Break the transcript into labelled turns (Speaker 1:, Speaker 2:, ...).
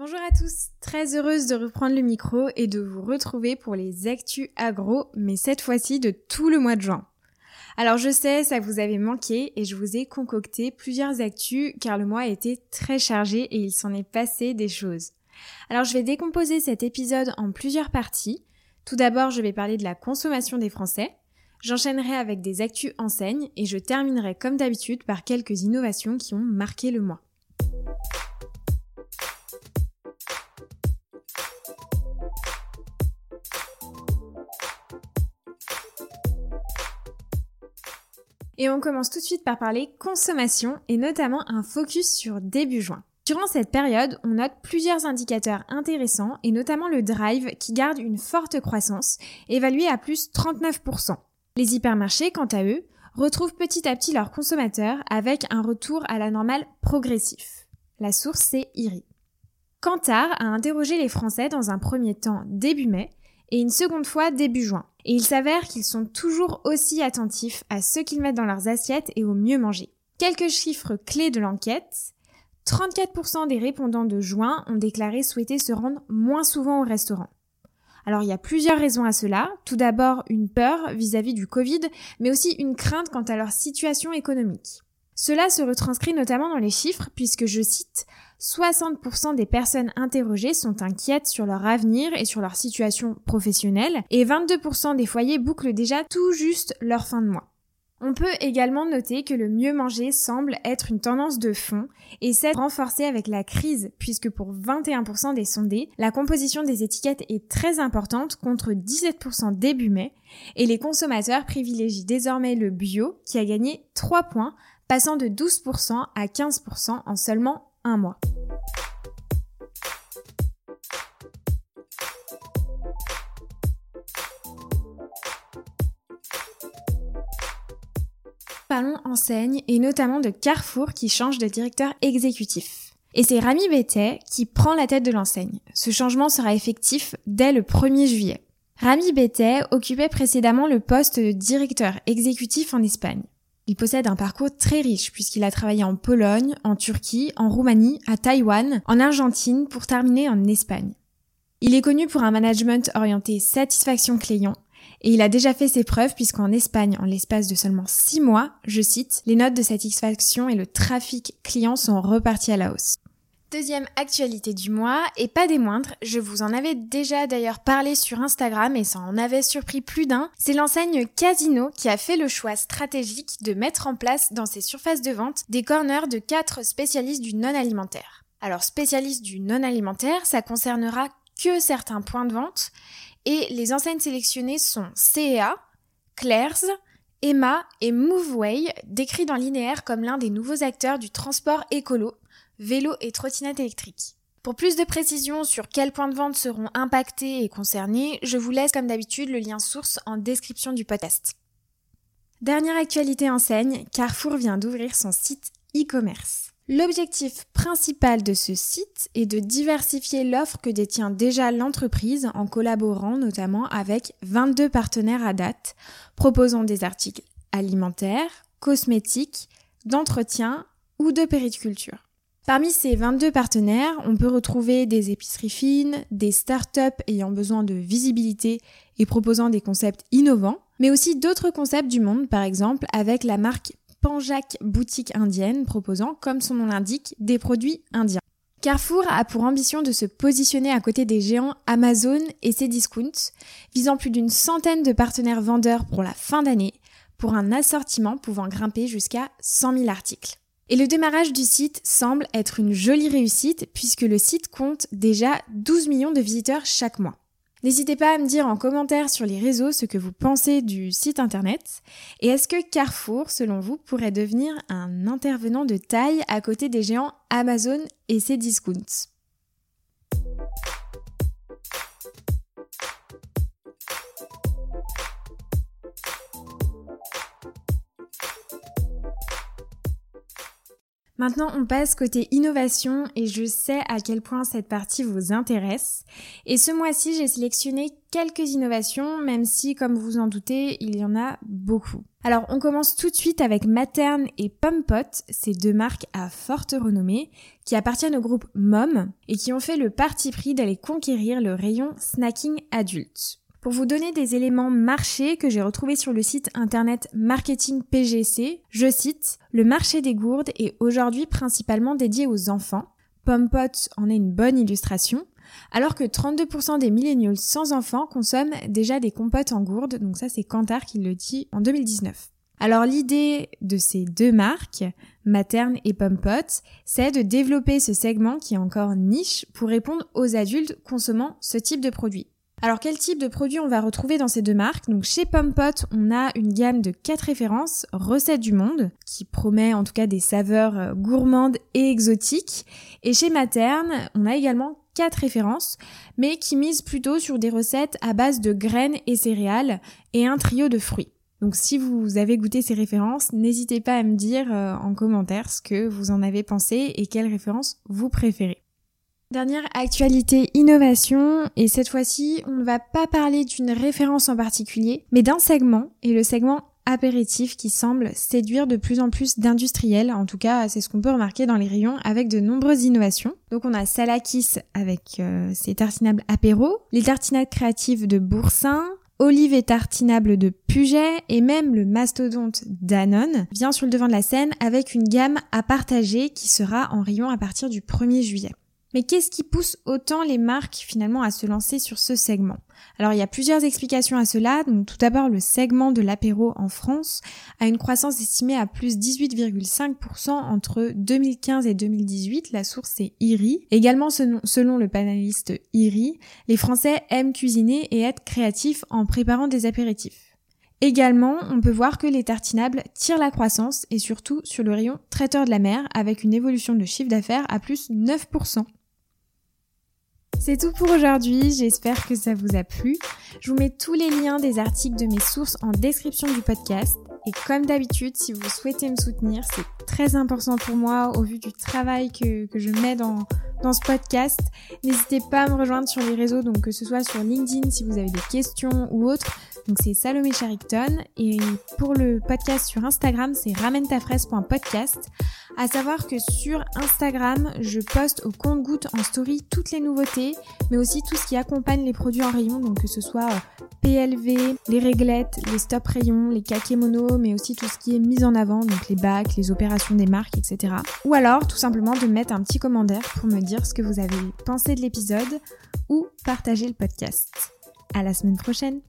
Speaker 1: Bonjour à tous, très heureuse de reprendre le micro et de vous retrouver pour les actus agro, mais cette fois-ci de tout le mois de juin. Alors je sais, ça vous avait manqué et je vous ai concocté plusieurs actus car le mois a été très chargé et il s'en est passé des choses. Alors je vais décomposer cet épisode en plusieurs parties. Tout d'abord, je vais parler de la consommation des Français. J'enchaînerai avec des actus enseignes et je terminerai comme d'habitude par quelques innovations qui ont marqué le mois. Et on commence tout de suite par parler consommation et notamment un focus sur début juin. Durant cette période, on note plusieurs indicateurs intéressants et notamment le drive qui garde une forte croissance, évaluée à plus 39%. Les hypermarchés, quant à eux, retrouvent petit à petit leurs consommateurs avec un retour à la normale progressif. La source, c'est IRI. Kantar a interrogé les Français dans un premier temps début mai et une seconde fois début juin. Et il s'avère qu'ils sont toujours aussi attentifs à ce qu'ils mettent dans leurs assiettes et au mieux manger. Quelques chiffres clés de l'enquête. 34% des répondants de juin ont déclaré souhaiter se rendre moins souvent au restaurant. Alors il y a plusieurs raisons à cela. Tout d'abord une peur vis-à-vis du Covid, mais aussi une crainte quant à leur situation économique. Cela se retranscrit notamment dans les chiffres puisque je cite 60% des personnes interrogées sont inquiètes sur leur avenir et sur leur situation professionnelle et 22% des foyers bouclent déjà tout juste leur fin de mois. On peut également noter que le mieux manger semble être une tendance de fond et s'est renforcée avec la crise puisque pour 21% des sondés, la composition des étiquettes est très importante contre 17% début mai et les consommateurs privilégient désormais le bio qui a gagné 3 points passant de 12% à 15% en seulement un mois. Parlons enseigne et notamment de Carrefour qui change de directeur exécutif. Et c'est Rami Bettet qui prend la tête de l'enseigne. Ce changement sera effectif dès le 1er juillet. Rami Bettet occupait précédemment le poste de directeur exécutif en Espagne. Il possède un parcours très riche puisqu'il a travaillé en Pologne, en Turquie, en Roumanie, à Taïwan, en Argentine pour terminer en Espagne. Il est connu pour un management orienté satisfaction client et il a déjà fait ses preuves puisqu'en Espagne, en l'espace de seulement six mois, je cite, les notes de satisfaction et le trafic client sont repartis à la hausse. Deuxième actualité du mois, et pas des moindres, je vous en avais déjà d'ailleurs parlé sur Instagram et ça en avait surpris plus d'un, c'est l'enseigne Casino qui a fait le choix stratégique de mettre en place dans ses surfaces de vente des corners de quatre spécialistes du non-alimentaire. Alors spécialistes du non-alimentaire, ça concernera que certains points de vente et les enseignes sélectionnées sont CEA, Claire's, Emma et Moveway, décrits dans linéaire comme l'un des nouveaux acteurs du transport écolo vélo et trottinette électrique. Pour plus de précisions sur quels points de vente seront impactés et concernés, je vous laisse comme d'habitude le lien source en description du podcast. Dernière actualité enseigne, Carrefour vient d'ouvrir son site e-commerce. L'objectif principal de ce site est de diversifier l'offre que détient déjà l'entreprise en collaborant notamment avec 22 partenaires à date, proposant des articles alimentaires, cosmétiques, d'entretien ou de périculture. Parmi ces 22 partenaires, on peut retrouver des épiceries fines, des startups ayant besoin de visibilité et proposant des concepts innovants, mais aussi d'autres concepts du monde, par exemple avec la marque Panjac Boutique Indienne proposant, comme son nom l'indique, des produits indiens. Carrefour a pour ambition de se positionner à côté des géants Amazon et Cdiscount, visant plus d'une centaine de partenaires vendeurs pour la fin d'année, pour un assortiment pouvant grimper jusqu'à 100 000 articles. Et le démarrage du site semble être une jolie réussite puisque le site compte déjà 12 millions de visiteurs chaque mois. N'hésitez pas à me dire en commentaire sur les réseaux ce que vous pensez du site internet. Et est-ce que Carrefour, selon vous, pourrait devenir un intervenant de taille à côté des géants Amazon et ses discounts? Maintenant, on passe côté innovation et je sais à quel point cette partie vous intéresse. Et ce mois-ci, j'ai sélectionné quelques innovations, même si, comme vous en doutez, il y en a beaucoup. Alors, on commence tout de suite avec Materne et Pompot, ces deux marques à forte renommée, qui appartiennent au groupe MOM et qui ont fait le parti pris d'aller conquérir le rayon snacking adulte. Pour vous donner des éléments marchés que j'ai retrouvés sur le site internet Marketing PGC, je cite, le marché des gourdes est aujourd'hui principalement dédié aux enfants. Pompot en est une bonne illustration. Alors que 32% des millennials sans enfants consomment déjà des compotes en gourde, donc ça c'est Kantar qui le dit en 2019. Alors l'idée de ces deux marques, Materne et Pompot, c'est de développer ce segment qui est encore niche pour répondre aux adultes consommant ce type de produit. Alors quel type de produit on va retrouver dans ces deux marques? Donc chez Pompot, on a une gamme de quatre références recettes du monde qui promet en tout cas des saveurs euh, gourmandes et exotiques. Et chez Materne, on a également quatre références, mais qui misent plutôt sur des recettes à base de graines et céréales et un trio de fruits. Donc si vous avez goûté ces références, n'hésitez pas à me dire euh, en commentaire ce que vous en avez pensé et quelles références vous préférez. Dernière actualité innovation, et cette fois-ci, on ne va pas parler d'une référence en particulier, mais d'un segment, et le segment apéritif qui semble séduire de plus en plus d'industriels, en tout cas c'est ce qu'on peut remarquer dans les rayons avec de nombreuses innovations. Donc on a Salakis avec euh, ses tartinables apéro, les tartinades créatives de Boursin, Olive et tartinable de Puget et même le mastodonte Danone vient sur le devant de la scène avec une gamme à partager qui sera en rayon à partir du 1er juillet. Mais qu'est-ce qui pousse autant les marques finalement à se lancer sur ce segment? Alors il y a plusieurs explications à cela. Donc tout d'abord le segment de l'apéro en France a une croissance estimée à plus 18,5% entre 2015 et 2018. La source est IRI. Également selon le panéliste IRI, les Français aiment cuisiner et être créatifs en préparant des apéritifs. Également, on peut voir que les tartinables tirent la croissance et surtout sur le rayon traiteur de la mer avec une évolution de chiffre d'affaires à plus 9%. C'est tout pour aujourd'hui, j'espère que ça vous a plu. Je vous mets tous les liens des articles de mes sources en description du podcast. Et comme d'habitude, si vous souhaitez me soutenir, c'est très important pour moi au vu du travail que, je mets dans, dans ce podcast. N'hésitez pas à me rejoindre sur les réseaux, donc que ce soit sur LinkedIn si vous avez des questions ou autres. Donc c'est Salomé Charicton. Et pour le podcast sur Instagram, c'est ramenetafraise.podcast. À savoir que sur Instagram, je poste au compte goutte en story toutes les nouveautés, mais aussi tout ce qui accompagne les produits en rayon, donc que ce soit euh, PLV, les réglettes, les stop rayons, les kakémonos, mais aussi tout ce qui est mis en avant, donc les bacs, les opérations des marques, etc. Ou alors tout simplement de mettre un petit commentaire pour me dire ce que vous avez pensé de l'épisode ou partager le podcast. À la semaine prochaine!